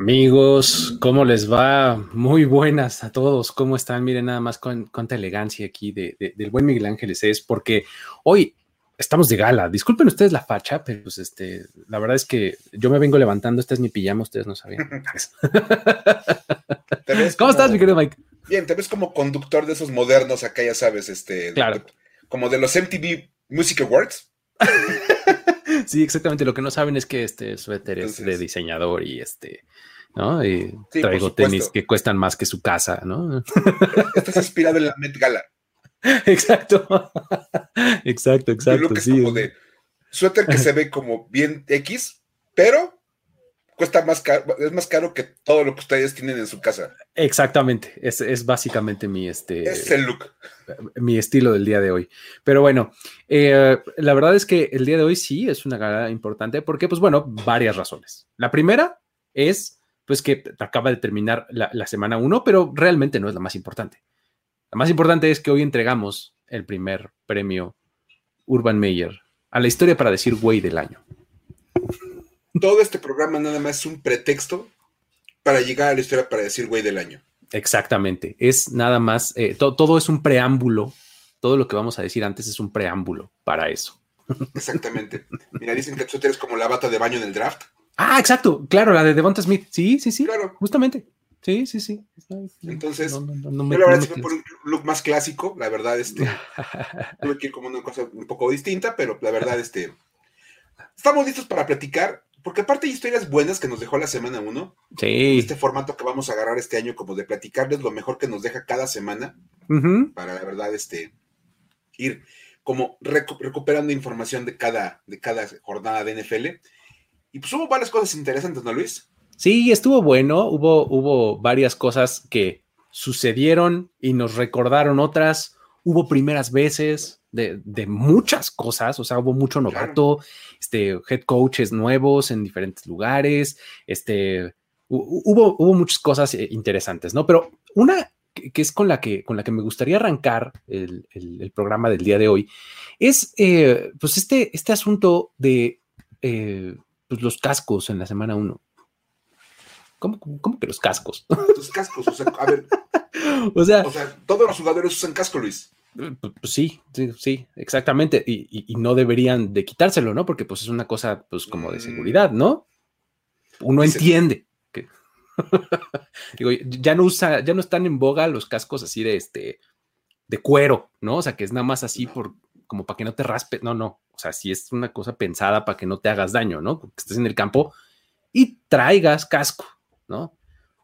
Amigos, ¿cómo les va? Muy buenas a todos. ¿Cómo están? Miren nada más con cuánta elegancia aquí de, del buen Miguel Ángeles es, porque hoy estamos de gala. Disculpen ustedes la facha, pero pues este, la verdad es que yo me vengo levantando. Este es mi pijama, ustedes no sabían. ¿Cómo estás, mi querido Mike? Bien, te ves como conductor de esos modernos acá, ya sabes, este, claro. como de los MTV Music Awards. sí, exactamente. Lo que no saben es que este suéter es de diseñador y este, ¿no? Y traigo tenis que cuestan más que su casa, ¿no? Estás inspirado en la Met Gala. Exacto. exacto, exacto. sí. como de suéter que se ve como bien X, pero cuesta más caro, es más caro que todo lo que ustedes tienen en su casa. Exactamente, es, es básicamente mi este. Es el look. Mi estilo del día de hoy. Pero bueno, eh, la verdad es que el día de hoy sí es una gala importante porque, pues bueno, varias razones. La primera es, pues que acaba de terminar la, la semana uno, pero realmente no es la más importante. La más importante es que hoy entregamos el primer premio Urban Meyer a la historia para decir güey del año todo este programa nada más es un pretexto para llegar a la historia para decir güey del año. Exactamente, es nada más, eh, todo es un preámbulo, todo lo que vamos a decir antes es un preámbulo para eso. Exactamente. Mira, dicen que tú eres como la bata de baño en el draft. Ah, exacto, claro, la de Devonta Smith. Sí, sí, sí. Claro. Justamente. Sí, sí, sí. Entonces, no, me, yo la verdad por un look más clásico, la verdad, este, tuve que ir como una cosa un poco distinta, pero la verdad, este, estamos listos para platicar porque aparte hay historias buenas que nos dejó la semana 1. Sí. Este formato que vamos a agarrar este año, como de platicarles lo mejor que nos deja cada semana. Para la verdad, este, ir como recuperando información de cada, de cada jornada de NFL. Y pues hubo varias cosas interesantes, ¿no, Luis? Sí, estuvo bueno. Hubo, hubo varias cosas que sucedieron y nos recordaron otras. Hubo primeras veces de, muchas cosas, o sea, hubo mucho novato, este, head coaches nuevos en diferentes lugares, este, hubo, hubo muchas cosas eh, interesantes, ¿no? Pero una que es con la que, con la que me gustaría arrancar el, programa del día de hoy, es pues este, este asunto de eh, pues los cascos en la semana 1. ¿Cómo, ¿Cómo, que los cascos? Los cascos, o sea, a ver. o, sea, o sea, todos los jugadores usan casco, Luis. Pues, pues sí, sí, sí, exactamente. Y, no deberían de quitárselo, ¿no? Porque pues es una cosa pues como de mm. seguridad, ¿no? Uno entiende que digo, ya no usa, ya no están en boga los cascos así de este de cuero, ¿no? O sea, que es nada más así por como para que no te raspe, no, no, o sea, si es una cosa pensada para que no te hagas daño, ¿no? Porque estés en el campo y traigas casco, ¿no?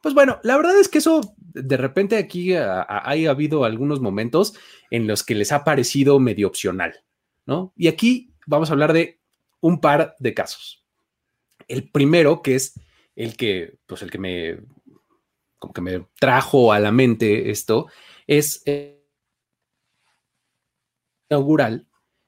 Pues bueno, la verdad es que eso de repente aquí ha, habido algunos momentos en los que les ha parecido medio opcional, ¿no? Y aquí vamos a hablar de un par de casos. El primero, que es el que, pues el que me, como que me trajo a la mente esto, es eh, inaugural,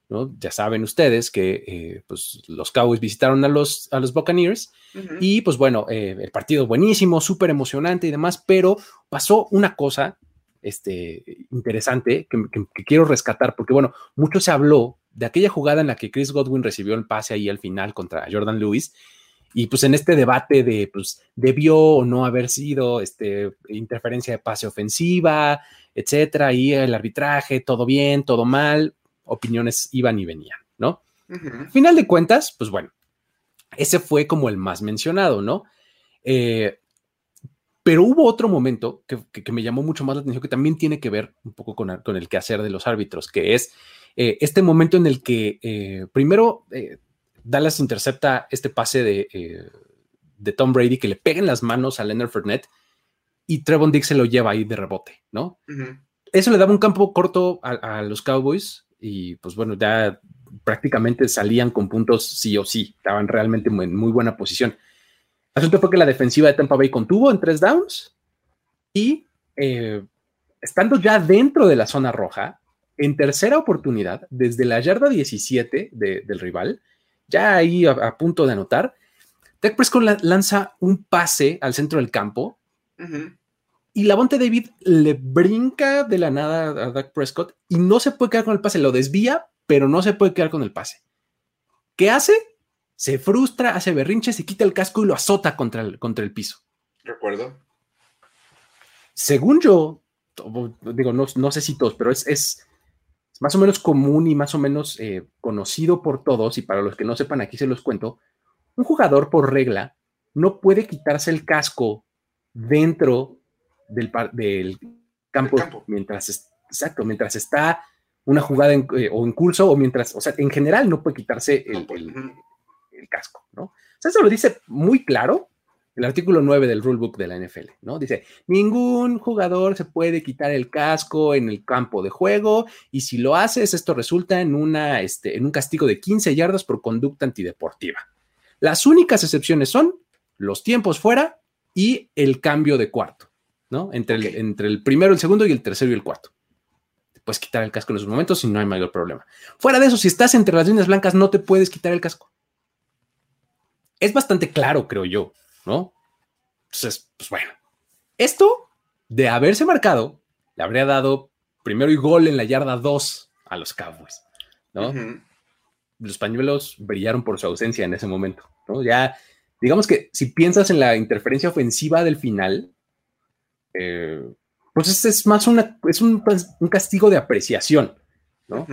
¿no? Ya saben ustedes que eh, pues, los Cowboys visitaron a los, a los Buccaneers y pues bueno, eh, el partido buenísimo, súper emocionante y demás, pero pasó una cosa este, interesante que, quiero rescatar, porque bueno, mucho se habló de aquella jugada en la que Chris Godwin recibió el pase ahí al final contra Jordan Lewis. Y pues en este debate de, pues, debió o no haber sido este, interferencia de pase ofensiva, etcétera, y el arbitraje, todo bien, todo mal, opiniones iban y venían, ¿no? Final de cuentas, pues bueno, ese fue como el más mencionado, ¿no? Eh, pero hubo otro momento que, me llamó mucho más la atención, que también tiene que ver un poco con, el quehacer de los árbitros, que es eh, este momento en el que eh, primero Dallas intercepta este pase de, de, Tom Brady que le pega en las manos a Leonard Fournette y Trevon Dix se lo lleva ahí de rebote, ¿no? Eso le daba un campo corto a, los Cowboys y pues bueno, ya prácticamente salían con puntos sí o sí, estaban realmente en muy buena posición. El asunto fue que la defensiva de Tampa Bay contuvo en tres downs y eh, estando ya dentro de la zona roja, en tercera oportunidad, desde la yarda 17 del rival, ya ahí a, punto de anotar, Dak Prescott lanza un pase al centro del campo y la Bonte David le brinca de la nada a Dak Prescott y no se puede quedar con el pase, lo desvía, pero no se puede quedar con el pase. ¿Qué hace? Se frustra, hace berrinches, se quita el casco y lo azota contra el, contra el piso. Recuerdo. Según yo, digo, no, sé si todos, pero es, más o menos común y más o menos eh, conocido por todos, y para los que no sepan, aquí se los cuento, un jugador por regla no puede quitarse el casco dentro del, del campo, mientras, exacto, mientras está una jugada eh, o en curso o mientras, o sea, en general no puede quitarse el, el, casco, ¿no? O sea, eso lo dice muy claro el artículo 9 del rulebook de la NFL, ¿no? Dice, ningún jugador se puede quitar el casco en el campo de juego y si lo haces, esto resulta en, una, este, en un castigo de 15 yardas por conducta antideportiva. Las únicas excepciones son los tiempos fuera y el cambio de cuarto, ¿no? Entre, el, entre el primero, el segundo y el tercero y el cuarto puedes quitar el casco en esos momentos y no hay mayor problema. Fuera de eso, si estás entre las líneas blancas, no te puedes quitar el casco. Es bastante claro, creo yo, ¿no? Entonces, pues bueno, esto de haberse marcado, le habría dado primero y gol en la yarda 2 a los Cowboys, ¿no? Los pañuelos brillaron por su ausencia en ese momento, ¿no? Ya, digamos que si piensas en la interferencia ofensiva del final, eh, pues este es más una, es un, castigo de apreciación, ¿no?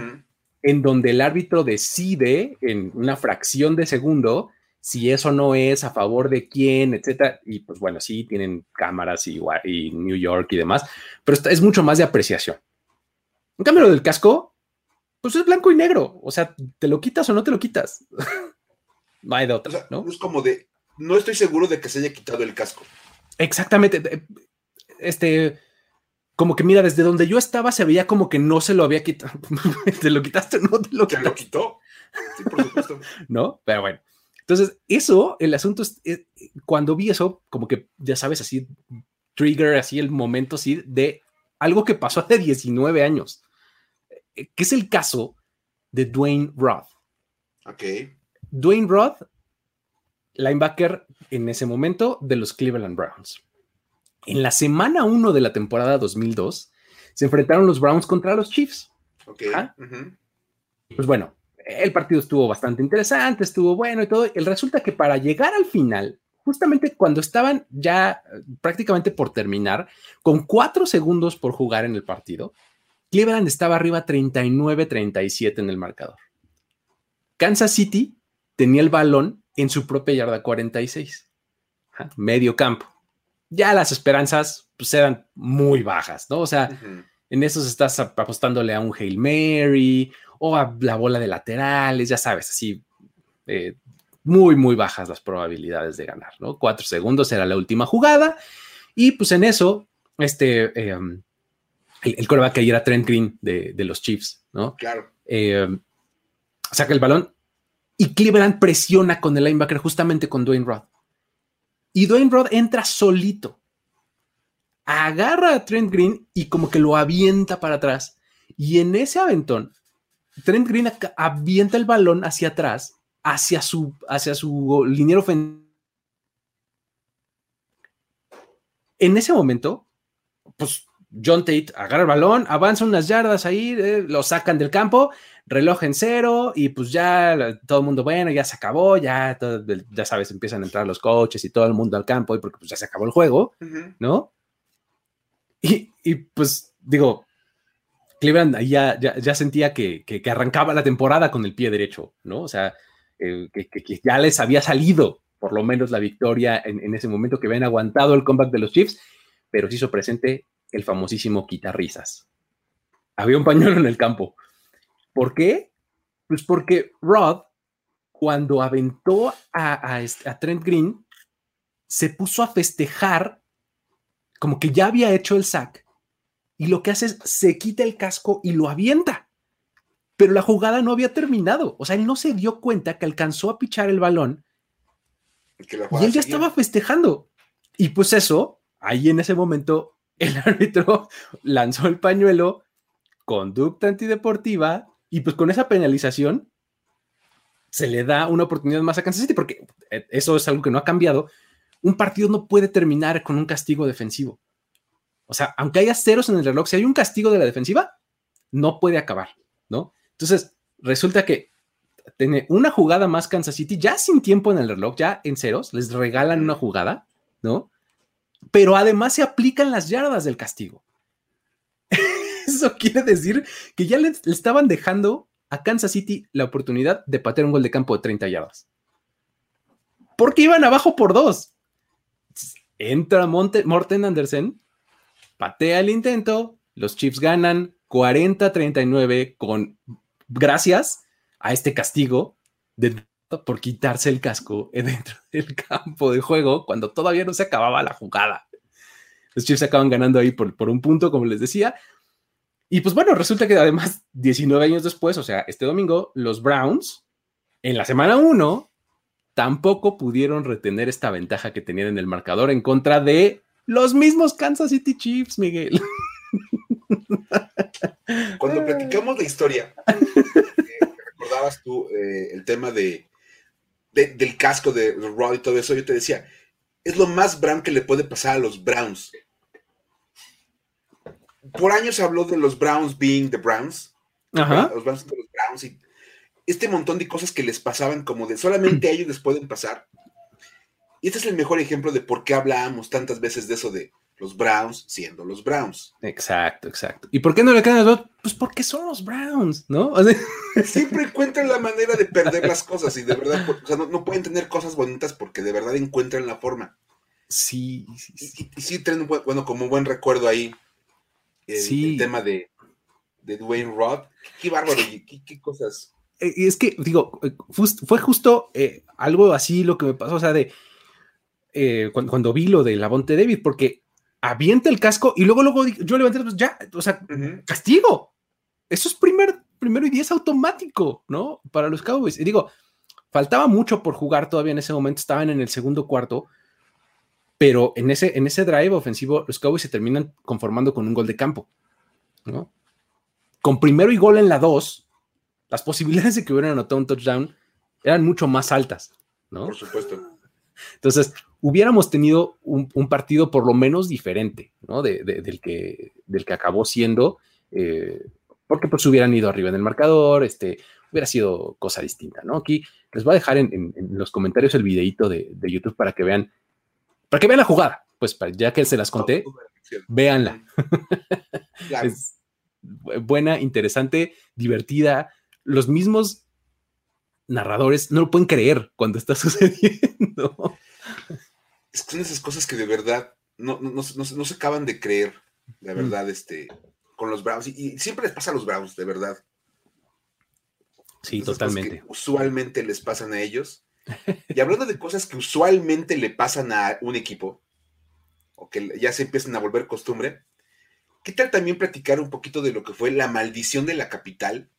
En donde el árbitro decide en una fracción de segundo si eso no es a favor de quién, etcétera. Y pues bueno, sí, tienen cámaras y, y New York y demás, pero es mucho más de apreciación. En cambio, lo del casco, pues es blanco y negro. O sea, ¿te lo quitas o no te lo quitas? no hay de otra, ¿no? Es como de, no estoy seguro de que se haya quitado el casco. Exactamente. Este, como que mira, desde donde yo estaba se veía como que no se lo había quitado. ¿Te lo quitaste? No te lo, lo quitó. Sí, por supuesto. no, pero bueno. Entonces, eso, el asunto es, eh, cuando vi eso, como que ya sabes, así, trigger, así el momento, así, de algo que pasó hace 19 años, eh, que es el caso de Dwayne Roth. Ok. Dwayne Roth, linebacker en ese momento de los Cleveland Browns. En la semana 1 de la temporada 2002, se enfrentaron los Browns contra los Chiefs. Ok. Pues bueno, el partido estuvo bastante interesante, estuvo bueno y todo. El resulta que para llegar al final, justamente cuando estaban ya eh, prácticamente por terminar, con cuatro segundos por jugar en el partido, Cleveland estaba arriba 39-37 en el marcador. Kansas City tenía el balón en su propia yarda 46, medio campo ya las esperanzas pues, eran muy bajas, ¿no? O sea, en eso estás apostándole a un Hail Mary o a la bola de laterales, ya sabes, así, eh, muy, muy bajas las probabilidades de ganar, ¿no? Cuatro segundos era la última jugada y pues en eso, este, em, el, coreback ahí era Trent Green de, los Chiefs, ¿no? Claro. Em, saca el balón y Cleveland presiona con el linebacker justamente con Dwayne Roth. Y Dwayne Rod entra solito. Agarra a Trent Green y como que lo avienta para atrás. Y en ese aventón, Trent Green avienta el balón hacia atrás, hacia su, hacia su liniero ofensivo. En ese momento, pues John Tate agarra el balón, avanza unas yardas ahí, eh, lo sacan del campo reloj en cero y pues ya todo el mundo, bueno, ya se acabó, ya, ya sabes, empiezan a entrar los coches y todo el mundo al campo y porque pues ya se acabó el juego, ¿no? Y, y, pues digo, Cleveland ahí ya, ya, sentía que, que, arrancaba la temporada con el pie derecho, ¿no? O sea, eh, que, ya les había salido por lo menos la victoria en, en, ese momento, que habían aguantado el comeback de los Chiefs, pero se hizo presente el famosísimo quitarrisas. Había un pañuelo en el campo ¿Por qué? Pues porque Rod, cuando aventó a, Trent Green, se puso a festejar como que ya había hecho el sack y lo que hace es se quita el casco y lo avienta. Pero la jugada no había terminado. O sea, él no se dio cuenta que alcanzó a pichar el balón y él ya estaba festejando. Y pues eso, ahí en ese momento, el árbitro lanzó el pañuelo conducta antideportiva y pues con esa penalización se le da una oportunidad más a Kansas City porque eh, eso es algo que no ha cambiado. Un partido no puede terminar con un castigo defensivo. O sea, aunque haya ceros en el reloj, si hay un castigo de la defensiva, no puede acabar, ¿no? Entonces, resulta que tiene una jugada más Kansas City, ya sin tiempo en el reloj, ya en ceros, les regalan una jugada, ¿no? Pero además se aplican las yardas del castigo. Eso quiere decir que ya le, estaban dejando a Kansas City la oportunidad de patear un gol de campo de 30 yardas. Porque iban abajo por dos. Entra Morten Andersen, patea el intento, los Chiefs ganan 40-39 con gracias a este castigo por quitarse el casco dentro del campo de juego cuando todavía no se acababa la jugada. Los Chiefs acaban ganando ahí por, por un punto, como les decía. Y pues bueno, resulta que además 19 años después, o sea, este domingo, los Browns, en la semana 1, tampoco pudieron retener esta ventaja que tenían en el marcador en contra de los mismos Kansas City Chiefs, Miguel. Cuando platicamos la historia, eh, recordabas tú eh, el tema de, del casco de Rod y todo eso, yo te decía, es lo más brown que le puede pasar a los Browns. Por años se habló de los Browns being the Browns. Los Browns de los Browns y este montón de cosas que les pasaban como de solamente a ellos les pueden pasar. Y este es el mejor ejemplo de por qué hablábamos tantas veces de eso de los Browns siendo los Browns. Exacto, exacto. ¿Y por qué no le quedan los Pues porque son los Browns, ¿no? Siempre encuentran la manera de perder las cosas y de verdad, o sea, no, pueden tener cosas bonitas porque de verdad encuentran la forma. Sí, sí, sí. Y, sí tienen, bueno, como buen recuerdo ahí, el, tema de, de, Dwayne Rod. Qué bárbaro, qué, qué cosas. Eh, es que, digo, eh, fue justo eh, algo así lo que me pasó, o sea, de cuando, cuando, vi lo de Lavonte David, porque avienta el casco y luego, luego yo levanté, pues ya, o sea, castigo. Eso es primer, primero y diez automático, ¿no? Para los Cowboys. Y digo, faltaba mucho por jugar todavía en ese momento, estaban en el segundo cuarto, pero en ese, en ese drive ofensivo, los Cowboys se terminan conformando con un gol de campo, ¿no? Con primero y gol en la dos, las posibilidades de que hubieran anotado un touchdown eran mucho más altas, ¿no? Por supuesto. Entonces, hubiéramos tenido un, partido por lo menos diferente, ¿no? del, que, del que acabó siendo, eh, porque pues hubieran ido arriba en el marcador, este, hubiera sido cosa distinta, ¿no? Aquí les voy a dejar en, los comentarios el videito de, YouTube para que vean, para que vean la jugada, pues ya que se las conté, véanla. es buena, interesante, divertida, los mismos narradores no lo pueden creer cuando está sucediendo. Es que son esas cosas que de verdad no, no, se acaban de creer, de mm. verdad, este, con los Browns. Y, siempre les pasa a los Browns, de verdad. Sí, totalmente. usualmente les pasan a ellos. Y hablando de cosas que usualmente le pasan a un equipo, o que ya se empiezan a volver costumbre, ¿qué tal también platicar un poquito de lo que fue la maldición de la capital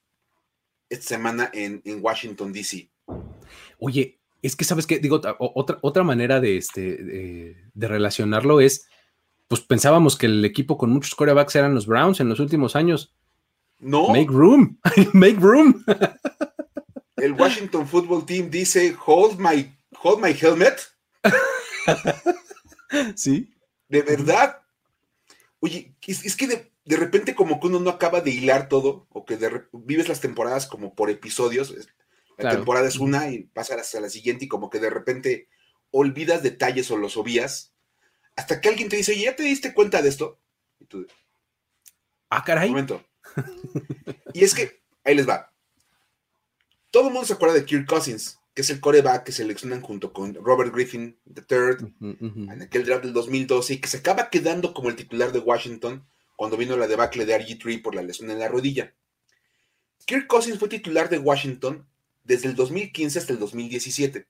esta semana en, Washington, D.C. Oye, es que sabes que, digo, otra, otra manera de, este, de, relacionarlo es, pues pensábamos que el equipo con muchos corebacks eran los Browns en los últimos años. No. Make room, make room. El Washington Football Team dice, hold my, hold my helmet. Sí. De verdad. Oye, es, que de, de repente como que uno no acaba de hilar todo, o que vives las temporadas como por episodios, la temporada es una y pasas hasta la siguiente y como que de repente olvidas detalles o los obvías, hasta que alguien te dice, ¿ya te diste cuenta de esto? Y tú, ah, caray. Un momento. y es que, ahí les va. Todo el mundo se acuerda de Kirk Cousins, que es el coreback que seleccionan junto con Robert Griffin III en aquel draft del 2012 y que se acaba quedando como el titular de Washington cuando vino la debacle de RG3 por la lesión en la rodilla. Kirk Cousins fue titular de Washington desde el 2015 hasta el 2017.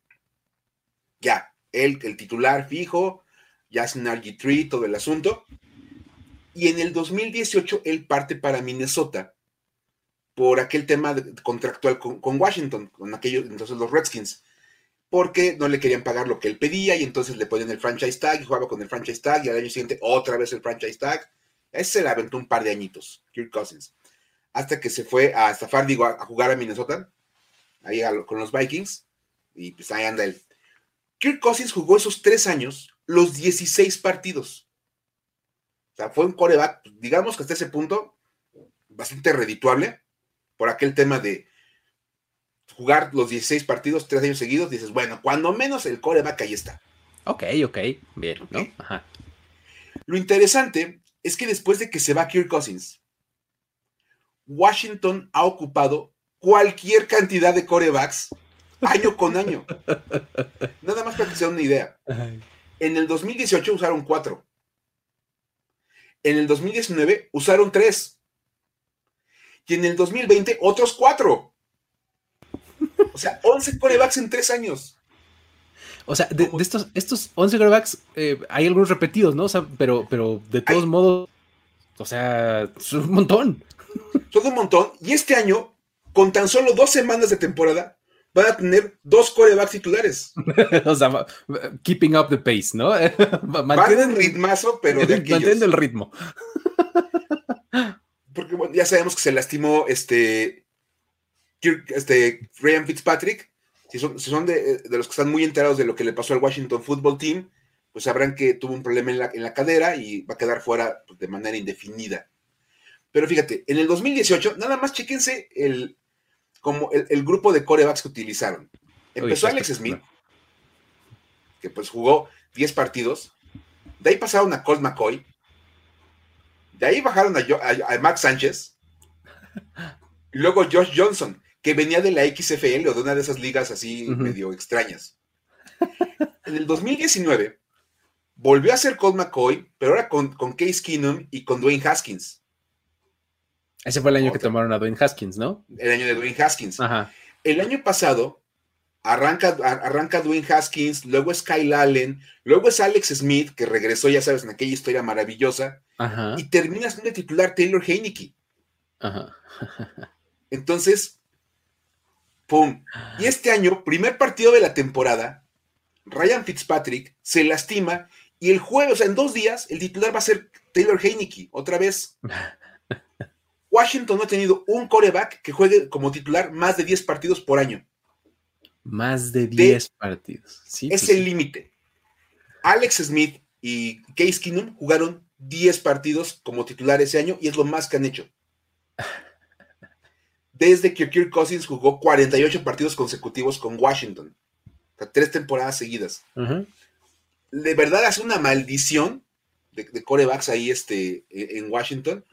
Ya, él, el titular fijo, ya sin RG3, todo el asunto. Y en el 2018 él parte para Minnesota por aquel tema contractual con, Washington, con aquellos, entonces los Redskins, porque no le querían pagar lo que él pedía y entonces le ponían el franchise tag y jugaba con el franchise tag y al año siguiente otra vez el franchise tag ese se le aventó un par de añitos, Kirk Cousins. hasta que se fue a estafar, digo, a, jugar a Minnesota, ahí con los Vikings, y pues ahí anda él. Kirk Cousins jugó esos tres años los 16 partidos. O sea, fue un coreback, digamos que hasta ese punto, bastante redituable por aquel tema de jugar los 16 partidos tres años seguidos. Dices, bueno, cuando menos el coreback ahí está. Ok, ok, bien, ¿no? Ajá. Lo interesante es que después de que se va Kirk Cousins, Washington ha ocupado cualquier cantidad de corebacks año con año. Nada más para que se den una idea. En el 2018 usaron cuatro. En el 2019 usaron tres. Y en el 2020 otros cuatro. O sea, 11 corebacks en tres años. O sea, de, estos, estos 11 corebacks, eh, hay algunos repetidos, ¿no? O sea, pero, pero de todos modos, o sea, son un montón. Son un montón. Y este año, con tan solo dos semanas de temporada, van a tener dos corebacks titulares. o sea, keeping up the pace, ¿no? Mantienen ritmazo, pero de Mantienen el ritmo. Porque ya sabemos que se lastimó este, este Ryan Fitzpatrick. Si son, son de, los que están muy enterados de lo que le pasó al Washington Football Team, pues sabrán que tuvo un problema en la, en la cadera y va a quedar fuera pues, de manera indefinida. Pero fíjate, en el 2018, nada más chequense el, como el, grupo de corebacks que utilizaron. Empezó Alex Smith, que pues jugó 10 partidos. De ahí pasaron a Colt McCoy. De ahí bajaron a, Max Sánchez. Y luego Josh Johnson, que venía de la XFL o de una de esas ligas así medio extrañas. En el 2019 volvió a ser Colt McCoy, pero ahora con, con Case Keenum y con Dwayne Haskins. Ese fue el año que tomaron a Dwayne Haskins, ¿no? El año de Dwayne Haskins. Ajá. El año pasado arranca, arranca Dwayne Haskins, luego es Kyle Allen, luego es Alex Smith, que regresó, ya sabes, en aquella historia maravillosa, Ajá. y termina siendo titular Taylor Heineke. Ajá. Entonces, ¡pum! Y este año, primer partido de la temporada, Ryan Fitzpatrick se lastima y el jueves, o sea, en dos días, el titular va a ser Taylor Heineke, otra vez. Washington no ha tenido un coreback que juegue como titular más de 10 partidos por año. Más de 10 partidos. Sí, es pues el límite. Alex Smith y Case Keenum jugaron 10 partidos como titular ese año y es lo más que han hecho. Desde que Kirk Cousins jugó 48 partidos consecutivos con Washington. O sea, tres temporadas seguidas. De verdad hace una maldición de, corebacks ahí este, e, en Washington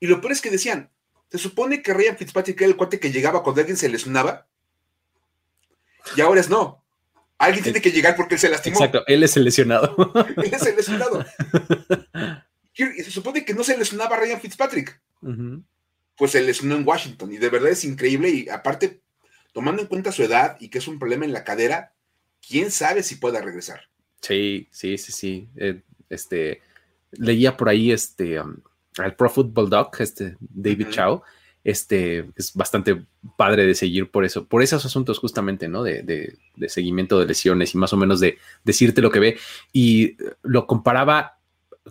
y lo peor es que decían, se supone que Ryan Fitzpatrick era el cuate que llegaba cuando alguien se lesionaba. Y ahora es no. Alguien tiene que llegar porque él se lastimó. Exacto, él es el lesionado. él es el lesionado. Y se supone que no se lesionaba Ryan Fitzpatrick. Pues se lesionó en Washington. Y de verdad es increíble. Y aparte, tomando en cuenta su edad y que es un problema en la cadera, quién sabe si pueda regresar. Sí, sí, sí, sí. Eh, este, leía por ahí este, um, al Pro Football Doc, este David Chow, este es bastante padre de seguir por eso, por esos asuntos justamente, ¿no? De, seguimiento de lesiones y más o menos de decirte lo que ve. Y lo comparaba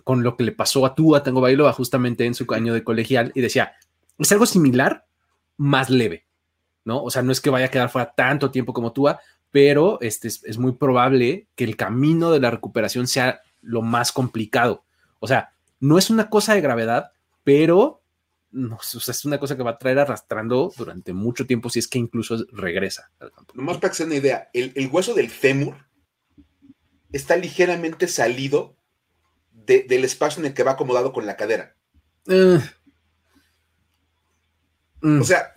con lo que le pasó a Tua Tango Bailoa justamente en su año de colegial y decía, es algo similar, más leve, ¿no? O sea, no es que vaya a quedar fuera tanto tiempo como Tua, pero este es, es muy probable que el camino de la recuperación sea lo más complicado. O sea, no es una cosa de gravedad, pero no, es una cosa que va a traer arrastrando durante mucho tiempo si es que incluso regresa al campo. Nomás para que se una idea, el, hueso del fémur está ligeramente salido del espacio en el que va acomodado con la cadera. Eh. O sea,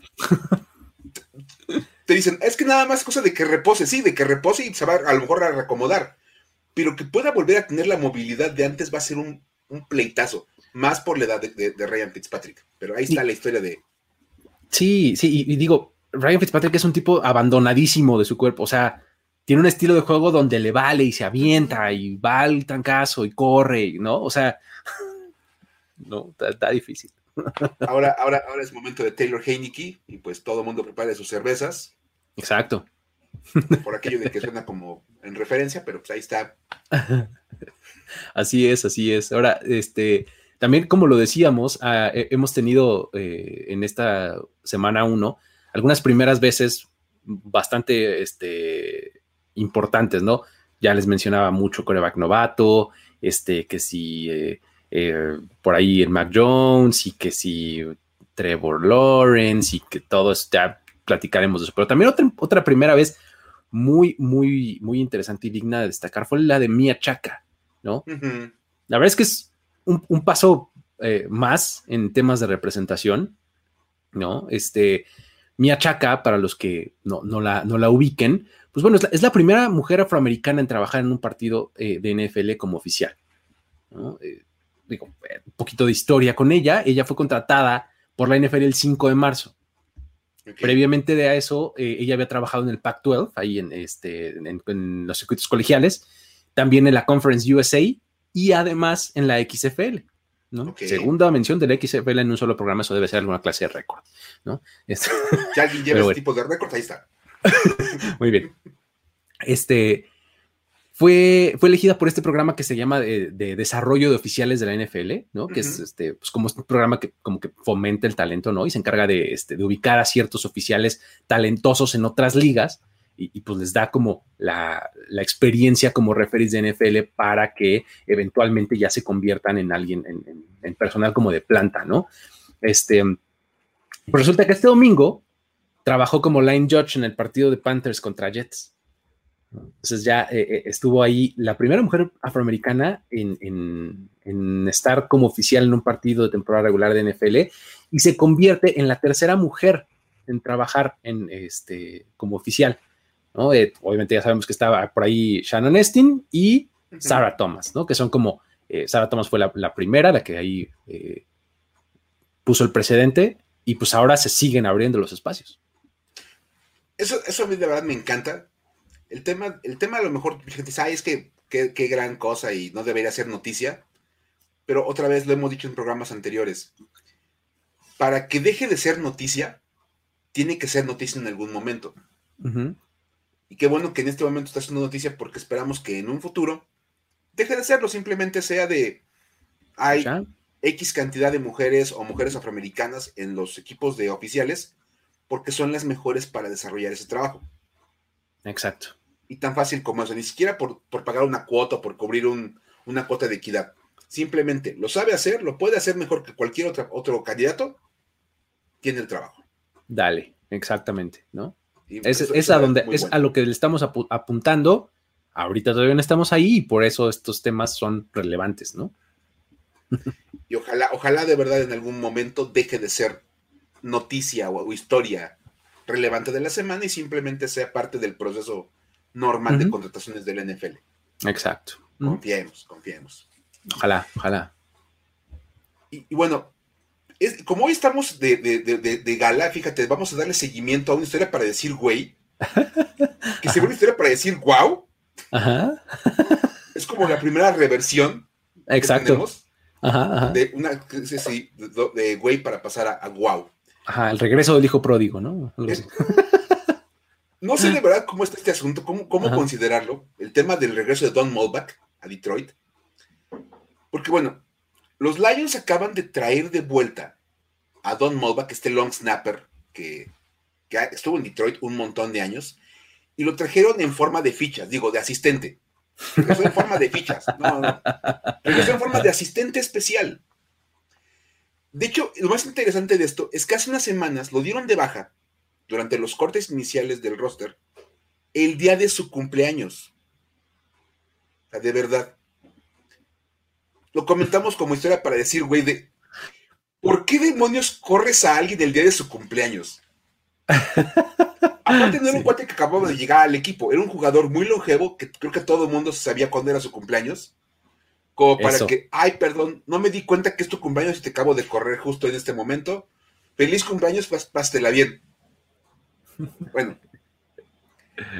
te dicen, es que nada más cosa de que repose, sí, de que repose y se va a lo mejor a reacomodar, pero que pueda volver a tener la movilidad de antes va a ser un un pleitazo, más por la edad de, Ryan Fitzpatrick. Pero ahí está la historia de. Sí, sí, y, digo, Ryan Fitzpatrick es un tipo abandonadísimo de su cuerpo, o sea, tiene un estilo de juego donde le vale y se avienta y va al trancazo y corre, ¿no? O sea, no, está, difícil. Ahora, ahora, ahora es momento de Taylor Heineke y pues todo el mundo prepare sus cervezas. Exacto. Por aquello de que suena como en referencia, pero pues ahí está. Así es, así es. Ahora, este, también, como lo decíamos, ah, hemos tenido eh, en esta semana uno algunas primeras veces bastante este, importantes, ¿no? Ya les mencionaba mucho coreback novato, este, que si eh, eh, por ahí el Mac Jones y que si Trevor Lawrence y que todo esto, ya platicaremos de eso. Pero también otra, otra primera vez muy, muy, muy interesante y digna de destacar fue la de Mia Chaka, ¿no? La verdad es que es un, paso eh, más en temas de representación, ¿no? Este, Mia Chaka, para los que no, no, la, no la ubiquen, pues bueno, es la, primera mujer afroamericana en trabajar en un partido eh, de NFL como oficial. Eh, digo, un poquito de historia con ella. Ella fue contratada por la NFL el 5 de marzo. Previamente de eso, ella había trabajado en el Pac-12, ahí en, este, en, los circuitos colegiales, también en la Conference USA y además en la XFL. ¿no? Segunda mención de la XFL en un solo programa, eso debe ser alguna clase de récord, ¿no? Si alguien lleva ese tipo de récord, ahí está. Muy bien. Este fue, fue elegida por este programa que se llama de, desarrollo de oficiales de la NFL, ¿no? Que es este, pues como un programa que como que fomenta el talento, ¿no? Y se encarga de, este, de ubicar a ciertos oficiales talentosos en otras ligas y, pues les da como la, experiencia como referees de NFL para que eventualmente ya se conviertan en alguien, en, personal como de planta, ¿no? Este, pues resulta que este domingo trabajó como line judge en el partido de Panthers contra Jets. Entonces ya eh, eh, estuvo ahí la primera mujer afroamericana en, estar como oficial en un partido de temporada regular de NFL y se convierte en la tercera mujer en trabajar en este, como oficial. Eh, obviamente ya sabemos que estaba por ahí Shannon Estin y Sarah Thomas, ¿no? Que son como, eh, Sarah Thomas fue la, primera, la que ahí puso el precedente y pues ahora se siguen abriendo los espacios. Eso, eso a mí de verdad me encanta. El tema, el tema a lo mejor, gente dice, es que qué gran cosa y no debería ser noticia, pero otra vez lo hemos dicho en programas anteriores. Para que deje de ser noticia, tiene que ser noticia en algún momento. Y qué bueno que en este momento está haciendo noticia porque esperamos que en un futuro deje de serlo, simplemente sea de hay X cantidad de mujeres o mujeres afroamericanas en los equipos de oficiales porque son las mejores para desarrollar ese trabajo. Exacto. Y tan fácil como eso, ni siquiera por, pagar una cuota o por cubrir una cuota de equidad. Simplemente lo sabe hacer, lo puede hacer mejor que cualquier otro, otro candidato, tiene el trabajo. Dale, exactamente, ¿no? Es, a donde, es a lo que le estamos apuntando. Ahorita todavía no estamos ahí y por eso estos temas son relevantes, ¿no? Y ojalá, ojalá de verdad en algún momento deje de ser noticia o, historia relevante de la semana y simplemente sea parte del proceso normal de contrataciones del NFL. Exacto. Confiemos, confiemos. Ojalá, ojalá. y, bueno, como hoy estamos de, gala, fíjate, vamos a darle seguimiento a una historia para decir güey. Que según una historia para decir wow. Ajá. Es como la primera reversión. Exacto. De una, de güey para pasar a, wow. Ajá, el regreso del hijo pródigo, ¿no? no sé de verdad cómo está este asunto, cómo, cómo considerarlo, el tema del regreso de Don Mulback a Detroit. Porque bueno, los Lions acaban de traer de vuelta a Don Mulbach, este long snapper que, estuvo en Detroit un montón de años, y lo trajeron en forma de fichas, digo, de asistente. Regresó en forma de fichas. No, no. Regresó en forma de asistente especial. De hecho, lo más interesante de esto es que hace unas semanas lo dieron de baja durante los cortes iniciales del roster el día de su cumpleaños. O sea, de verdad lo comentamos como historia para decir, güey, de ¿por qué demonios corres a alguien el día de su cumpleaños? Aparte no era un cuate que acababa de llegar al equipo, era un jugador muy longevo que creo que todo el mundo sabía cuándo era su cumpleaños. Como para que, ay, perdón, no me di cuenta que es tu cumpleaños y te acabo de correr justo en este momento. Feliz cumpleaños, pásatela bien. Bueno,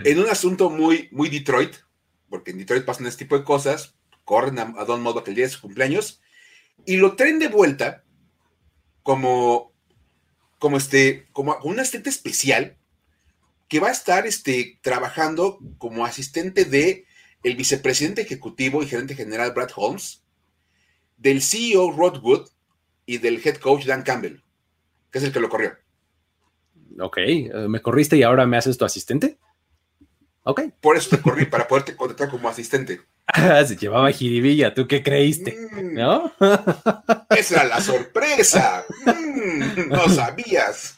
en un asunto muy, muy Detroit, porque en Detroit pasan este tipo de cosas, corren a, Don Mulbach el día de su cumpleaños y lo traen de vuelta como, como, este, como un asistente especial que va a estar este, trabajando como asistente de el vicepresidente ejecutivo y gerente general Brad Holmes, del CEO Rod Wood y del head coach Dan Campbell, que es el que lo corrió. Ok, eh, me corriste y ahora me haces tu asistente. Ok. Por eso te corrí, para poderte contratar como asistente. Se llevaba jiribilla, ¿tú qué creíste? Mm. ¿No? Esa era la sorpresa. Mm, no sabías.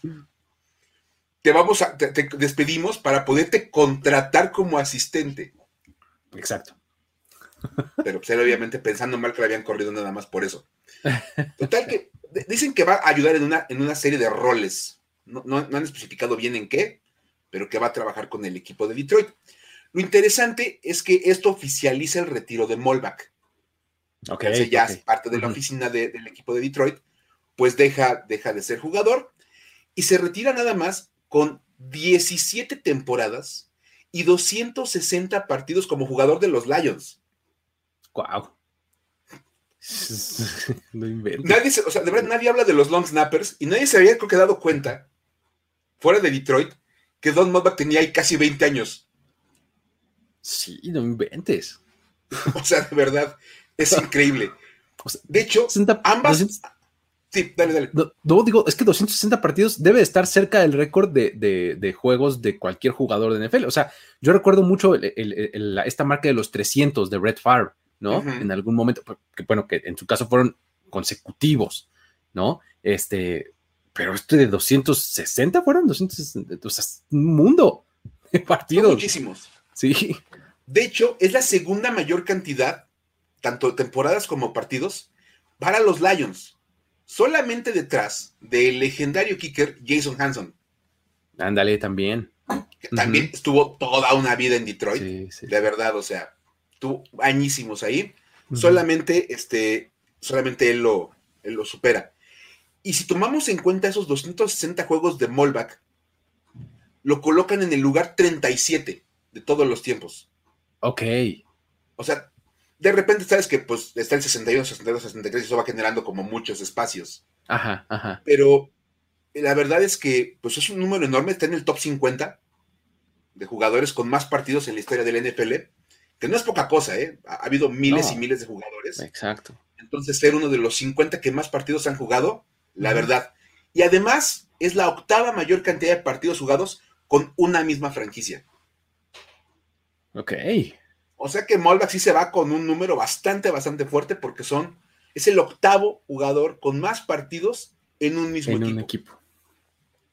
Te vamos a, te, despedimos para poderte contratar como asistente. Exacto. Pero pues obviamente pensando mal que le habían corrido nada más por eso. Total que dicen que va a ayudar en una, en una serie de roles. No, no, han especificado bien en qué, pero que va a trabajar con el equipo de Detroit. Lo interesante es que esto oficializa el retiro de Molbach. Okay, ya es parte de la oficina del equipo de Detroit, pues deja, deja de ser jugador y se retira nada más con 17 temporadas y 260 partidos como jugador de los Lions. Wow. no nadie, o sea, de verdad, nadie habla de los long snappers y nadie se había creo que dado cuenta, fuera de Detroit, que Don Modbach tenía ahí casi 20 años. Sí, no inventes. o sea, de verdad, es increíble. de hecho, ambas. Sí, dale, dale. No, digo, es que 260 partidos debe estar cerca del récord de, juegos de cualquier jugador de NFL. O sea, yo recuerdo mucho esta marca de los 300 de Red Favre ¿no? En algún momento, que bueno, que en su caso fueron consecutivos, ¿no? Este, pero este de 260 fueron 260, o sea, un mundo de partidos. muchísimos. Sí. De hecho, es la segunda mayor cantidad, tanto temporadas como partidos, para los Lions. Solamente detrás del legendario kicker Jason Hanson. Ándale, también. Que también estuvo toda una vida en Detroit. De verdad, o sea, tuvo añísimos ahí. Solamente, este, solamente él lo, lo supera. Y si tomamos en cuenta esos 260 juegos de Molbach, lo colocan en el lugar 37 de todos los tiempos. Ok. O sea, de repente sabes que pues está el 61, 62, 63 y eso va generando como muchos espacios. Ajá, ajá. Pero la verdad es que pues es un número enorme, está en el top 50 de jugadores con más partidos en la historia del NFL que no es poca cosa, ¿eh? Ha, habido miles y miles de jugadores. Exacto. Entonces, ser uno de los 50 que más partidos han jugado, la verdad. Y además, es la octava mayor cantidad de partidos jugados con una misma franquicia. Ok. O sea que Molbach sí se va con un número bastante, bastante fuerte porque son, es el octavo jugador con más partidos en un mismo en equipo. un equipo.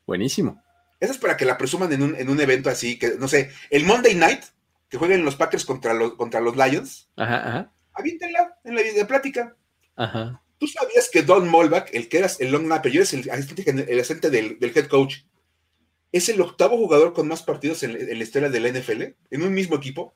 Buenísimo. Eso es para que la presuman en un, en un evento así, que no sé, el Monday Night que jueguen los Packers contra los, contra los Lions, ajá, ajá. avíntenla en la de plática. Ajá. ¿Tú sabías que Don Molbach, el que era el long snapper, yo es el asistente, el asistente del, head coach, es el octavo jugador con más partidos en, la historia del NFL, en un mismo equipo?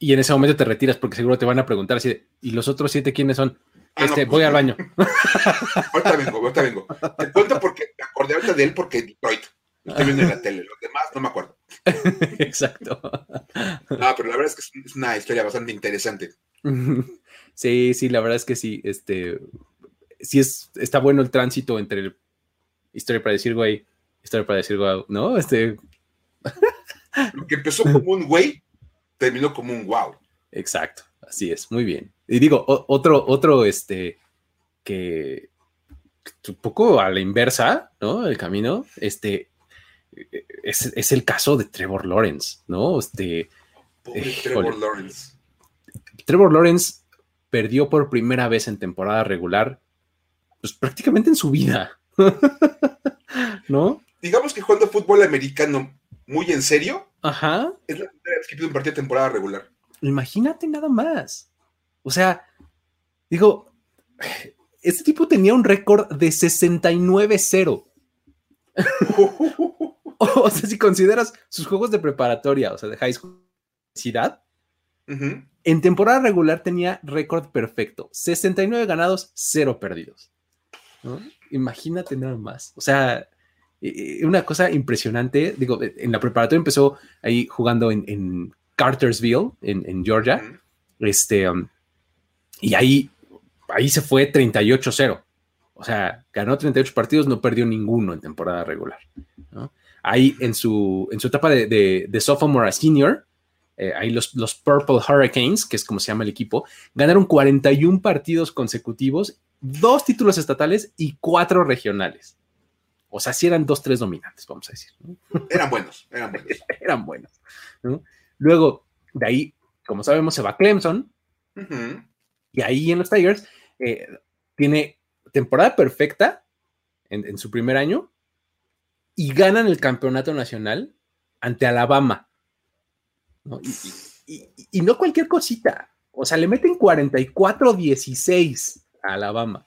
Y en ese momento te retiras porque seguro te van a preguntar así, ¿y los otros siete quiénes son? Ah, este, voy al baño. ahorita vengo, ahorita vengo. Te cuento porque me acordé ahorita de él porque Detroit. Estoy viendo en la tele, los demás no me acuerdo. Exacto. No, pero la verdad es que es una historia bastante interesante. Sí, sí, la verdad es que sí, este, sí es, está bueno el tránsito entre historia para decir güey, historia para decir wow, ¿no? Este. Lo que empezó como un güey, terminó como un wow. Exacto, así es, muy bien. Y digo, otro, otro, este, que un poco a la inversa, ¿no? El camino, este, es, el caso de Trevor Lawrence, ¿no? Este, Trevor Lawrence. Trevor Lawrence perdió por primera vez en temporada regular, pues prácticamente en su vida, ¿no? Digamos que jugando fútbol americano muy en serio, Ajá. es la primera vez que pierde un partido de temporada regular. Imagínate nada más. O sea, digo, este tipo tenía un récord de 69-0. o sea, si consideras sus juegos de preparatoria, o sea, de high school, en temporada regular tenía récord perfecto, 69 ganados, 0 perdidos. Imagínate nada más. O sea, una cosa impresionante. Digo, en la preparatoria empezó ahí jugando en, Cartersville, en, Georgia. Este, um, y ahí, ahí se fue 38-0. O sea, ganó 38 partidos, no perdió ninguno en temporada regular. ¿no? ahí en su, en su etapa de, de, sophomore a senior, eh, ahí los, los Purple Hurricanes, que es como se llama el equipo, ganaron 41 partidos consecutivos, dos títulos estatales y cuatro regionales. O sea, si eran dos, tres dominantes, vamos a decir. Eran buenos, eran buenos. eran buenos. Luego, de ahí, como sabemos, se va Clemson. Y ahí en los Tigers eh, tiene temporada perfecta en, su primer año y ganan el campeonato nacional ante Alabama. Y, no cualquier cosita. O sea, le meten 44-16 a Alabama.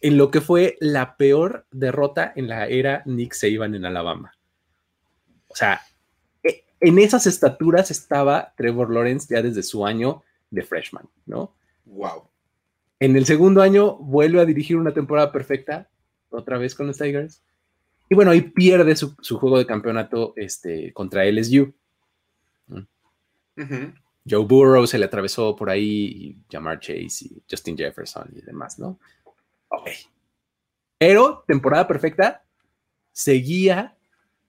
En lo que fue la peor derrota en la era Nick Saban en Alabama. O sea, e, en esas estaturas estaba Trevor Lawrence ya desde su año de freshman, ¿no? Wow. En el segundo año vuelve a dirigir una temporada perfecta, otra vez con los Tigers. Y bueno, ahí pierde su, juego de campeonato este, contra LSU. Joe Burrow se le atravesó por ahí, y Jamar Chase y Justin Jefferson y demás, ¿no? Ok. Pero temporada perfecta, seguía,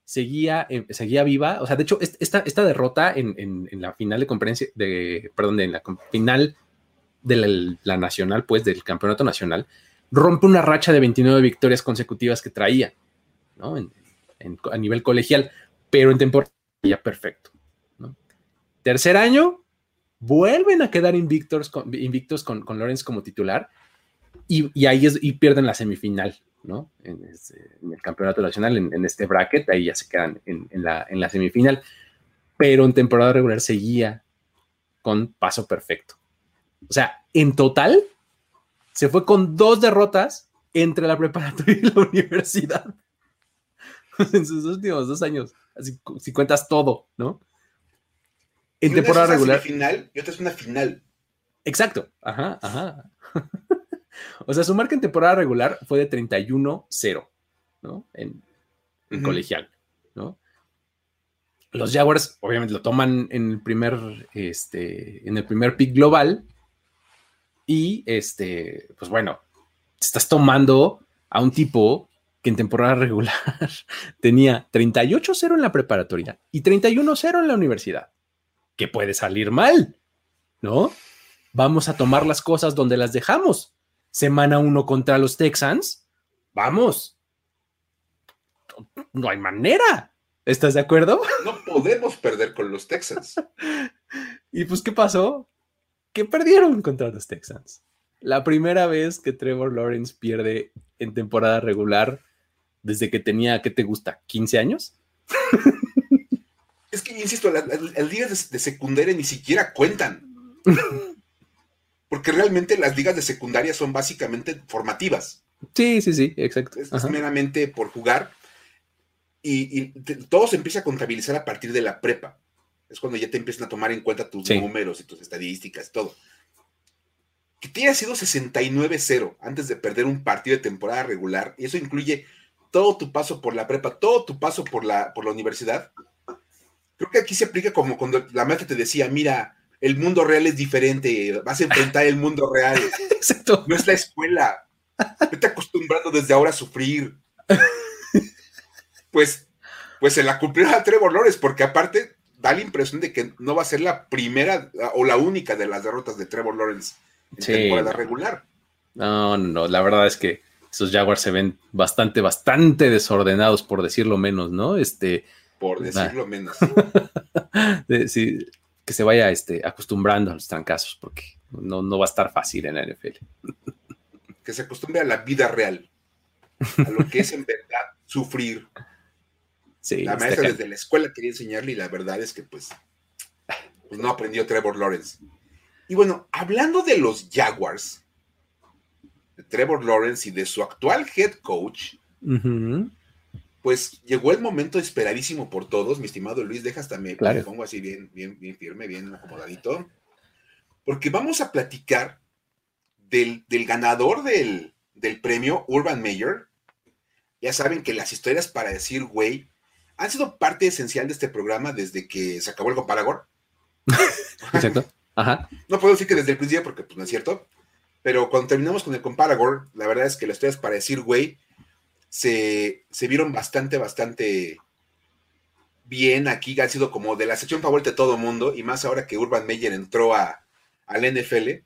seguía, eh, seguía viva. O sea, de hecho, esta, esta derrota en, la final de conferencia, de, perdón, en la final de la, nacional, pues, del campeonato nacional, rompe una racha de 29 victorias consecutivas que traía, ¿no? a nivel colegial, pero en temporada perfecto. Tercer año, vuelven a quedar invictos con, invictos con, con Lawrence como titular y, ahí es, y pierden la semifinal, ¿no? En, el campeonato nacional, en, este bracket, ahí ya se quedan en, la, en la semifinal, pero en temporada regular seguía con paso perfecto. O sea, en total, se fue con dos derrotas entre la preparatoria y la universidad en sus últimos dos años. Así, si cuentas todo, ¿no? En temporada regular. final y otra es una final. Exacto. Ajá, ajá. o sea, su marca en temporada regular fue de 31-0, ¿no? En, colegial, ¿no? Los Jaguars, obviamente, lo toman en el primer, este, en el primer pick global. Y este, pues bueno, estás tomando a un tipo que en temporada regular tenía 38-0 en la preparatoria y 31-0 en la universidad que puede salir mal, ¿no? Vamos a tomar las cosas donde las dejamos. Semana uno contra los Texans, vamos. No hay manera. ¿Estás de acuerdo? No podemos perder con los Texans. ¿Y pues qué pasó? Que perdieron contra los Texans. La primera vez que Trevor Lawrence pierde en temporada regular desde que tenía, ¿qué te gusta? ¿15 años? Es que, insisto, las, ligas de, secundaria ni siquiera cuentan. Porque realmente las ligas de secundaria son básicamente formativas. Sí, sí, sí, exacto. Es, meramente por jugar. Y, todo se empieza a contabilizar a partir de la prepa. Es cuando ya te empiezan a tomar en cuenta tus números y tus estadísticas, todo. Que te haya sido 69-0 antes de perder un partido de temporada regular, y eso incluye todo tu paso por la prepa, todo tu paso por la, por la universidad, Creo que aquí se aplica como cuando la maestra te decía, mira, el mundo real es diferente, vas a enfrentar el mundo real. Exacto. No es la escuela. Vete acostumbrando desde ahora a sufrir. Pues, pues se la cumplió a Trevor Lawrence, porque aparte da la impresión de que no va a ser la primera o la única de las derrotas de Trevor Lawrence en temporada regular. No, no, la verdad es que esos Jaguars se ven bastante, bastante desordenados, por decirlo menos, ¿no? Este, por decirlo menos. sí, que se vaya este, acostumbrando a los trancazos, porque no, no va a estar fácil en la NFL. que se acostumbre a la vida real, a lo que es en verdad sufrir. Sí, la maestra desde la escuela quería enseñarle y la verdad es que pues, pues no aprendió Trevor Lawrence. Y bueno, hablando de los Jaguars, de Trevor Lawrence y de su actual head coach, pues llegó el momento esperadísimo por todos, mi estimado Luis, deja hasta me, pongo así bien, bien, bien firme, bien acomodadito, porque vamos a platicar del, ganador del, premio Urban Mayor. Ya saben que las historias para decir güey han sido parte esencial de este programa desde que se acabó el Comparagor. Exacto. Ajá. No puedo decir que desde el día porque pues no es cierto, pero cuando terminamos con el Comparagor, la verdad es que las historias para decir güey se, vieron bastante, bastante bien aquí, ha sido como de la sección favorita de todo mundo, y más ahora que Urban Meyer entró a, al NFL,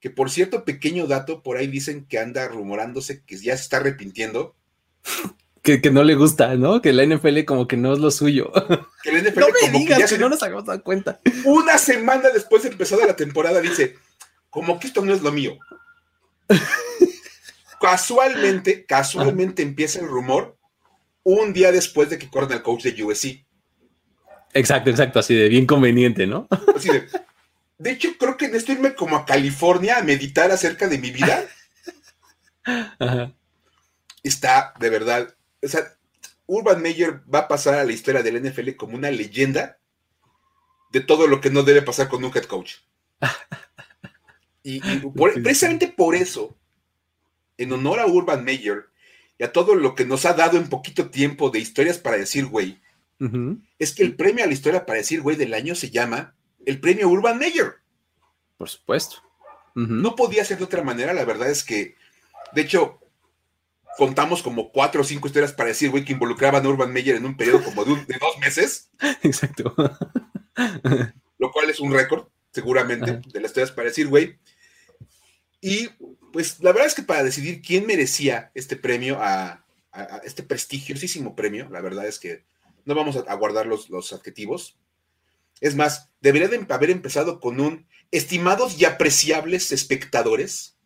que por cierto, pequeño dato, por ahí dicen que anda rumorándose que ya se está arrepintiendo. Que, no le gusta, ¿no? Que la NFL como que no es lo suyo. Que la NFL no me como digas que, ya no nos hagamos dar cuenta. Una semana después de empezada la temporada dice, como que esto no es lo mío. casualmente, casualmente empieza el rumor un día después de que corren al coach de USC. Exacto, exacto, así de bien conveniente, ¿no? Así de, de hecho, creo que necesito irme como a California a meditar acerca de mi vida. Está, de verdad, o sea, Urban Meyer va a pasar a la historia del NFL como una leyenda de todo lo que no debe pasar con un head coach. Y, precisamente por eso, en honor a Urban Meyer y a todo lo que nos ha dado en poquito tiempo de historias para decir, güey, es que el premio a la historia para decir, güey, del año se llama el premio Urban Meyer. Por supuesto. No podía ser de otra manera, la verdad es que, de hecho, contamos como cuatro o cinco historias para decir, güey, que involucraban a Urban Meyer en un periodo como de, dos meses. Exacto. Lo cual es un récord, seguramente, de las historias para decir, güey. Y pues la verdad es que para decidir quién merecía este premio, a, este prestigiosísimo premio, la verdad es que no vamos a, guardar los, los adjetivos. Es más, debería de haber empezado con un estimados y apreciables espectadores.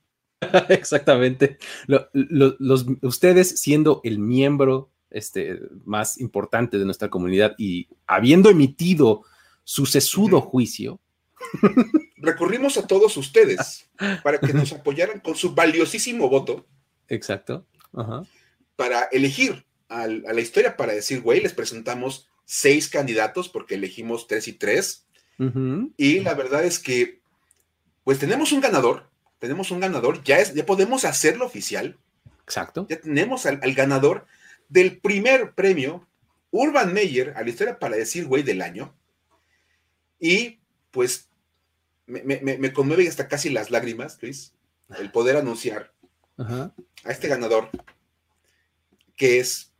Exactamente. los, ustedes siendo el miembro este, más importante de nuestra comunidad y habiendo emitido su sesudo juicio. Recurrimos a todos ustedes para que nos apoyaran con su valiosísimo voto. Exacto. Para elegir a, la historia, para decir, güey, les presentamos seis candidatos porque elegimos tres y tres. Y la verdad es que, pues tenemos un ganador, tenemos un ganador, ya, es, ya podemos hacerlo oficial. Exacto. Ya tenemos al, ganador del primer premio, Urban Meyer, a la historia para decir, güey, del año. Y pues me, me, conmueve hasta casi las lágrimas, Luis, el poder anunciar a este ganador, que es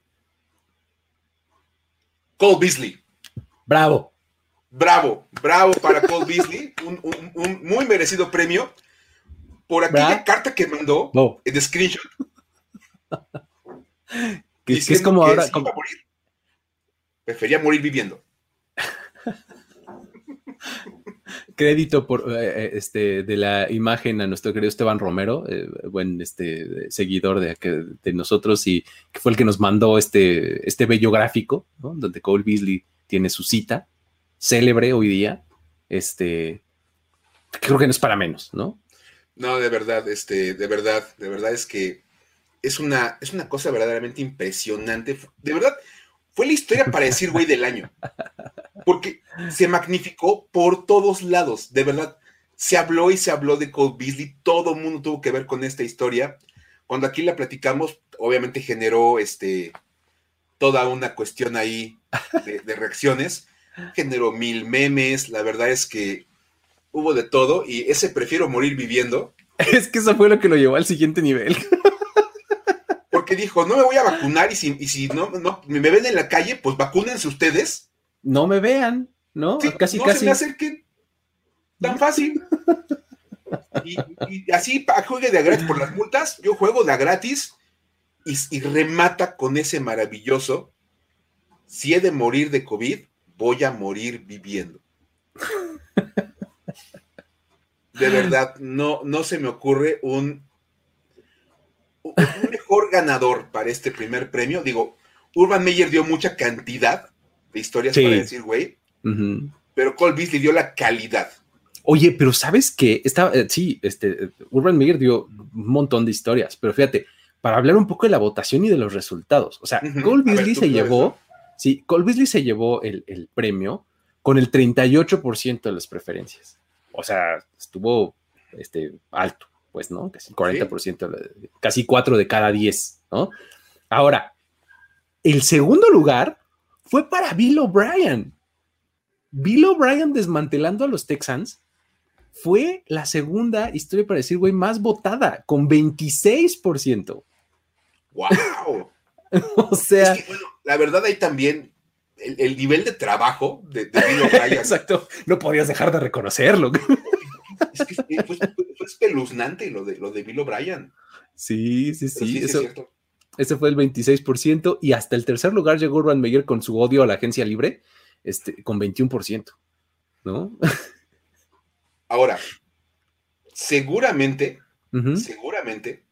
Cole Beasley. Bravo. Bravo, bravo para Cole Beasley, un, muy merecido premio por aquella carta que mandó en screenshot. que, es como ahora. Prefería morir viviendo. Crédito por eh, eh, este de la imagen a nuestro querido Esteban Romero, eh, buen este seguidor de, de, nosotros y que fue el que nos mandó este, este bello gráfico, donde Cole Beasley tiene su cita célebre hoy día. Este creo que no es para menos, ¿no? No, de verdad, este, de verdad, de verdad es que es una cosa verdaderamente impresionante. De verdad, fue la historia para decir güey del año. Porque se magnificó por todos lados, de verdad. Se habló y se habló de Cole Beasley, todo mundo tuvo que ver con esta historia. Cuando aquí la platicamos, obviamente generó este, toda una cuestión ahí de reacciones, generó mil memes, la verdad es que hubo de todo y ese prefiero morir viviendo. Es que eso fue lo que lo llevó al siguiente nivel. Dijo, no me voy a vacunar y si, si no, me ven en la calle, pues vacúnense ustedes. No me vean, ¿no? casi, no casi. se me acerquen. Tan fácil. y, así juegue de gratis por las multas, yo juego de gratis y, y remata con ese maravilloso. Si he de morir de COVID, voy a morir viviendo de verdad, no, no se me ocurre un, un mejor ganador para este primer premio. Digo, Urban Meyer dio mucha cantidad de historias para decir, güey, pero Cole Beasley dio la calidad. Oye, pero sabes que estaba, eh, sí, este, Urban Meyer dio un montón de historias, pero fíjate, para hablar un poco de la votación y de los resultados, o sea, Cole Beasley se llevó, sí, Cole Beasley se llevó el, el premio con el 38% de las preferencias o sea, estuvo este, alto, pues, ¿no? Casi 40%, casi 4 de cada 10, ¿no? Ahora, el segundo lugar fue para Bill O'Brien. Bill O'Brien desmantelando a los Texans fue la segunda historia para decir, güey, más votada, con 26%. ¡Wow! o sea. bueno, la verdad ahí también el, nivel de trabajo de, de Bill O'Brien. Exacto, no podías dejar de reconocerlo. Es que fue, espeluznante lo de, lo de Bill O'Brien. Sí, sí, sí. eso, ese fue el 26% y hasta el tercer lugar llegó Urban Meyer con su odio a la agencia libre, este, con 21%, ¿no? Ahora, seguramente, seguramente,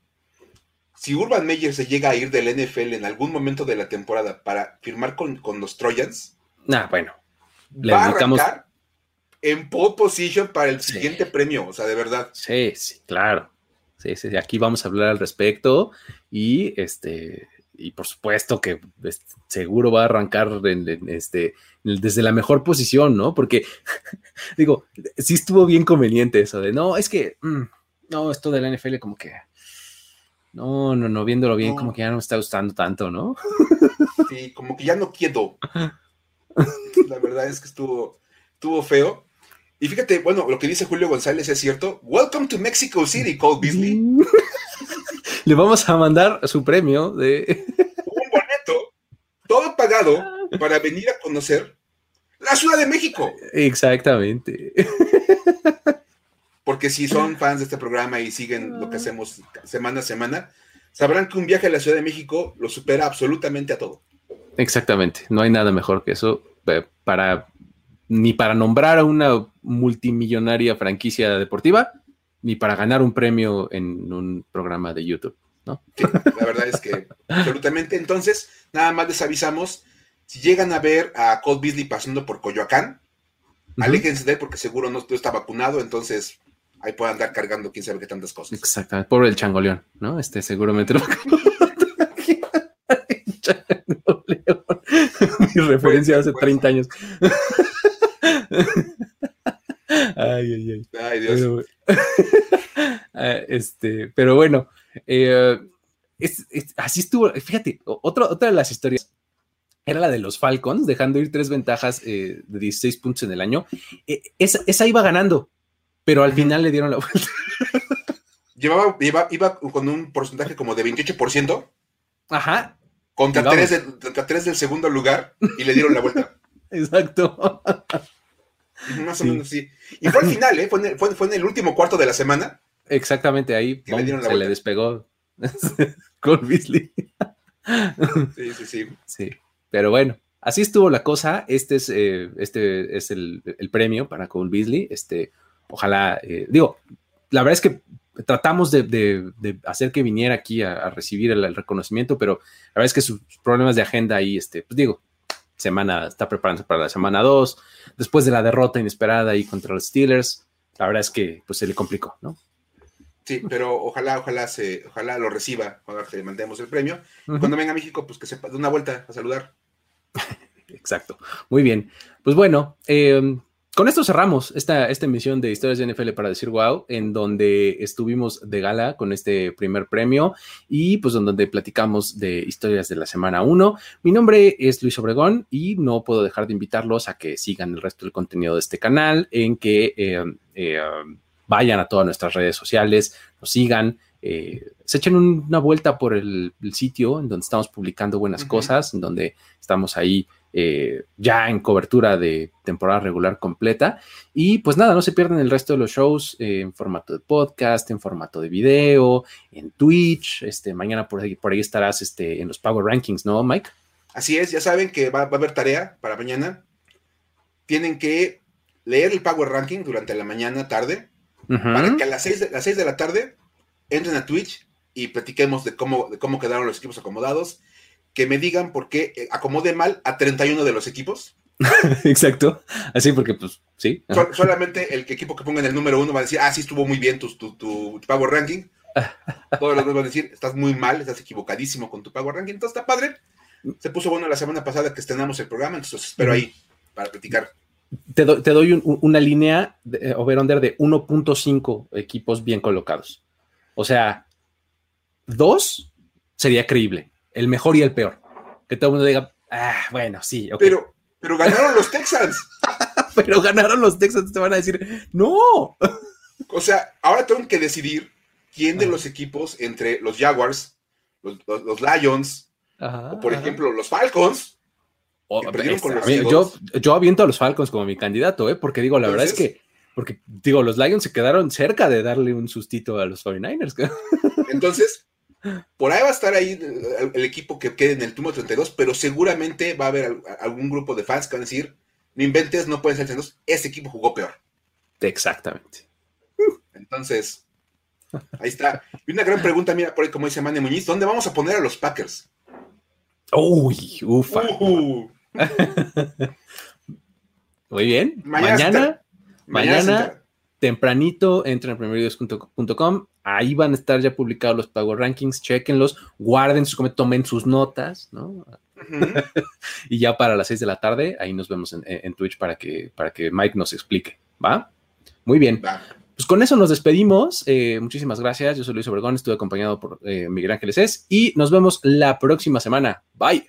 si Urban Meyer se llega a ir del NFL en algún momento de la temporada para firmar con, los Trojans, ah, bueno, le va a arrancar en pole position para el siguiente premio, o sea, de verdad. Sí, sí, claro. Sí, sí, aquí vamos a hablar al respecto y este y por supuesto que seguro va a arrancar este, desde la mejor posición, ¿no? Porque, digo, sí estuvo bien conveniente eso de, no, es que, mm, no, esto de la NFL como que, no, no, no, viéndolo bien, como que ya no me está gustando tanto, ¿no? Sí, como que ya no quiero. La verdad es que estuvo, estuvo feo. Y fíjate, bueno, lo que dice Julio González es cierto. Welcome to Mexico City, Cole Beasley. Le vamos a mandar su premio de. Un boleto, todo pagado, para venir a conocer la Ciudad de México. Exactamente. Porque si son fans de este programa y siguen lo que hacemos semana a semana, sabrán que un viaje a la Ciudad de México lo supera absolutamente a todo. Exactamente. No hay nada mejor que eso eh, para ni para nombrar a una multimillonaria franquicia deportiva, ni para ganar un premio en un programa de YouTube, ¿no? la verdad es que absolutamente. Entonces, nada más les avisamos, si llegan a ver a Colt Beasley pasando por Coyoacán, aléjense de él porque seguro no, está vacunado, entonces ahí puede andar cargando quién sabe qué tantas cosas. Exactamente, por el changoleón, ¿no? Este seguramente lo... Mi referencia hace 30 años. Ay, ay, ay. Ay, Dios. Pero, ah, este, pero bueno, eh, así estuvo. Fíjate, otra de las historias era la de los Falcons, dejando ir tres ventajas eh, de 16 puntos en el año. Eh, esa, iba ganando, pero al final le dieron la vuelta. Llevaba, iba con un porcentaje como de 28%. Ajá. Contra tres, contra tres del segundo lugar y le dieron la vuelta. Exacto. Más o menos sí. Y fue al final, ¿eh? Fue en, el, último cuarto de la semana. Exactamente, ahí se le despegó con Beasley. sí, sí, sí. Sí, pero bueno, así estuvo la cosa. Este es, eh, este es el, premio para Cole Beasley. Este, ojalá, eh, digo, la verdad es que tratamos de, hacer que viniera aquí a, recibir el, reconocimiento, pero la verdad es que sus problemas de agenda ahí, este, pues digo, semana, está preparándose para la semana 2, después de la derrota inesperada ahí contra los Steelers, la verdad es que pues se le complicó, ¿no? Sí, pero ojalá, ojalá se, ojalá lo reciba cuando le mandemos el premio. Cuando venga a México, pues que se dé una vuelta a saludar. Exacto. Muy bien. Pues bueno, eh, con esto cerramos esta, esta emisión de Historias de NFL para decir wow, en donde estuvimos de gala con este primer premio y pues donde platicamos de historias de la semana 1. Mi nombre es Luis Obregón y no puedo dejar de invitarlos a que sigan el resto del contenido de este canal, en que eh, eh, vayan a todas nuestras redes sociales, nos sigan. Eh, se echen una vuelta por el, sitio en donde estamos publicando buenas cosas, en donde estamos ahí eh, ya en cobertura de temporada regular completa. Y pues nada, no se pierdan el resto de los shows eh, en formato de podcast, en formato de video, en Twitch. Este, mañana por ahí, por ahí estarás este, en los Power Rankings, ¿no, Mike? Así es, ya saben que va, a haber tarea para mañana. Tienen que leer el Power Ranking durante la mañana, tarde, para que a las 6, de, las 6 de la tarde entren a Twitch y platiquemos de cómo, de cómo quedaron los equipos acomodados que me digan por qué eh, acomode mal a 31 de los equipos. Exacto. Así porque, pues, sí. solamente el equipo que ponga en el número uno va a decir, ah, sí, estuvo muy bien tu, tu, Power Ranking. Todos los demás van a decir, estás muy mal, estás equivocadísimo con tu Power Ranking. Entonces está padre. Se puso bueno la semana pasada que estrenamos el programa, entonces espero ahí para platicar. Te, doy una línea de, over-under de 1.5 equipos bien colocados. O sea, dos sería creíble el mejor y el peor. Que todo el mundo diga, ah, bueno, sí, Pero, pero ganaron los Texans. pero ganaron los Texans, te van a decir, no. O sea, ahora tengo que decidir quién de los equipos entre los Jaguars, los, Lions, o por ejemplo los Falcons, yo, yo aviento a los Falcons como mi candidato, ¿eh? porque digo, la verdad es que, porque digo, los Lions se quedaron cerca de darle un sustito a los 49ers. Entonces, por ahí va a estar ahí el, equipo que quede en el turno 32, pero seguramente va a haber algún grupo de fans que van a decir, no inventes, no pueden ser 32, ese equipo jugó peor. Exactamente. Entonces, ahí está. Y una gran pregunta, mira, por ahí como dice Manny Muñiz, ¿dónde vamos a poner a los Packers? Uy, ufa. Uh. Muy bien. Mañana, mañana, tempranito, entren a primeridioes.com. Ahí van a estar ya publicados los Power Rankings. Chequenlos, guarden sus tomen sus notas, ¿no? y ya para las 6 de la tarde, ahí nos vemos en, Twitch para que, para que Mike nos explique. ¿Va? Muy bien. Pues con eso nos despedimos. Eh, muchísimas gracias. Yo soy Luis Obregón, estuve acompañado por eh, Miguel Ángeles Es y nos vemos la próxima semana. Bye.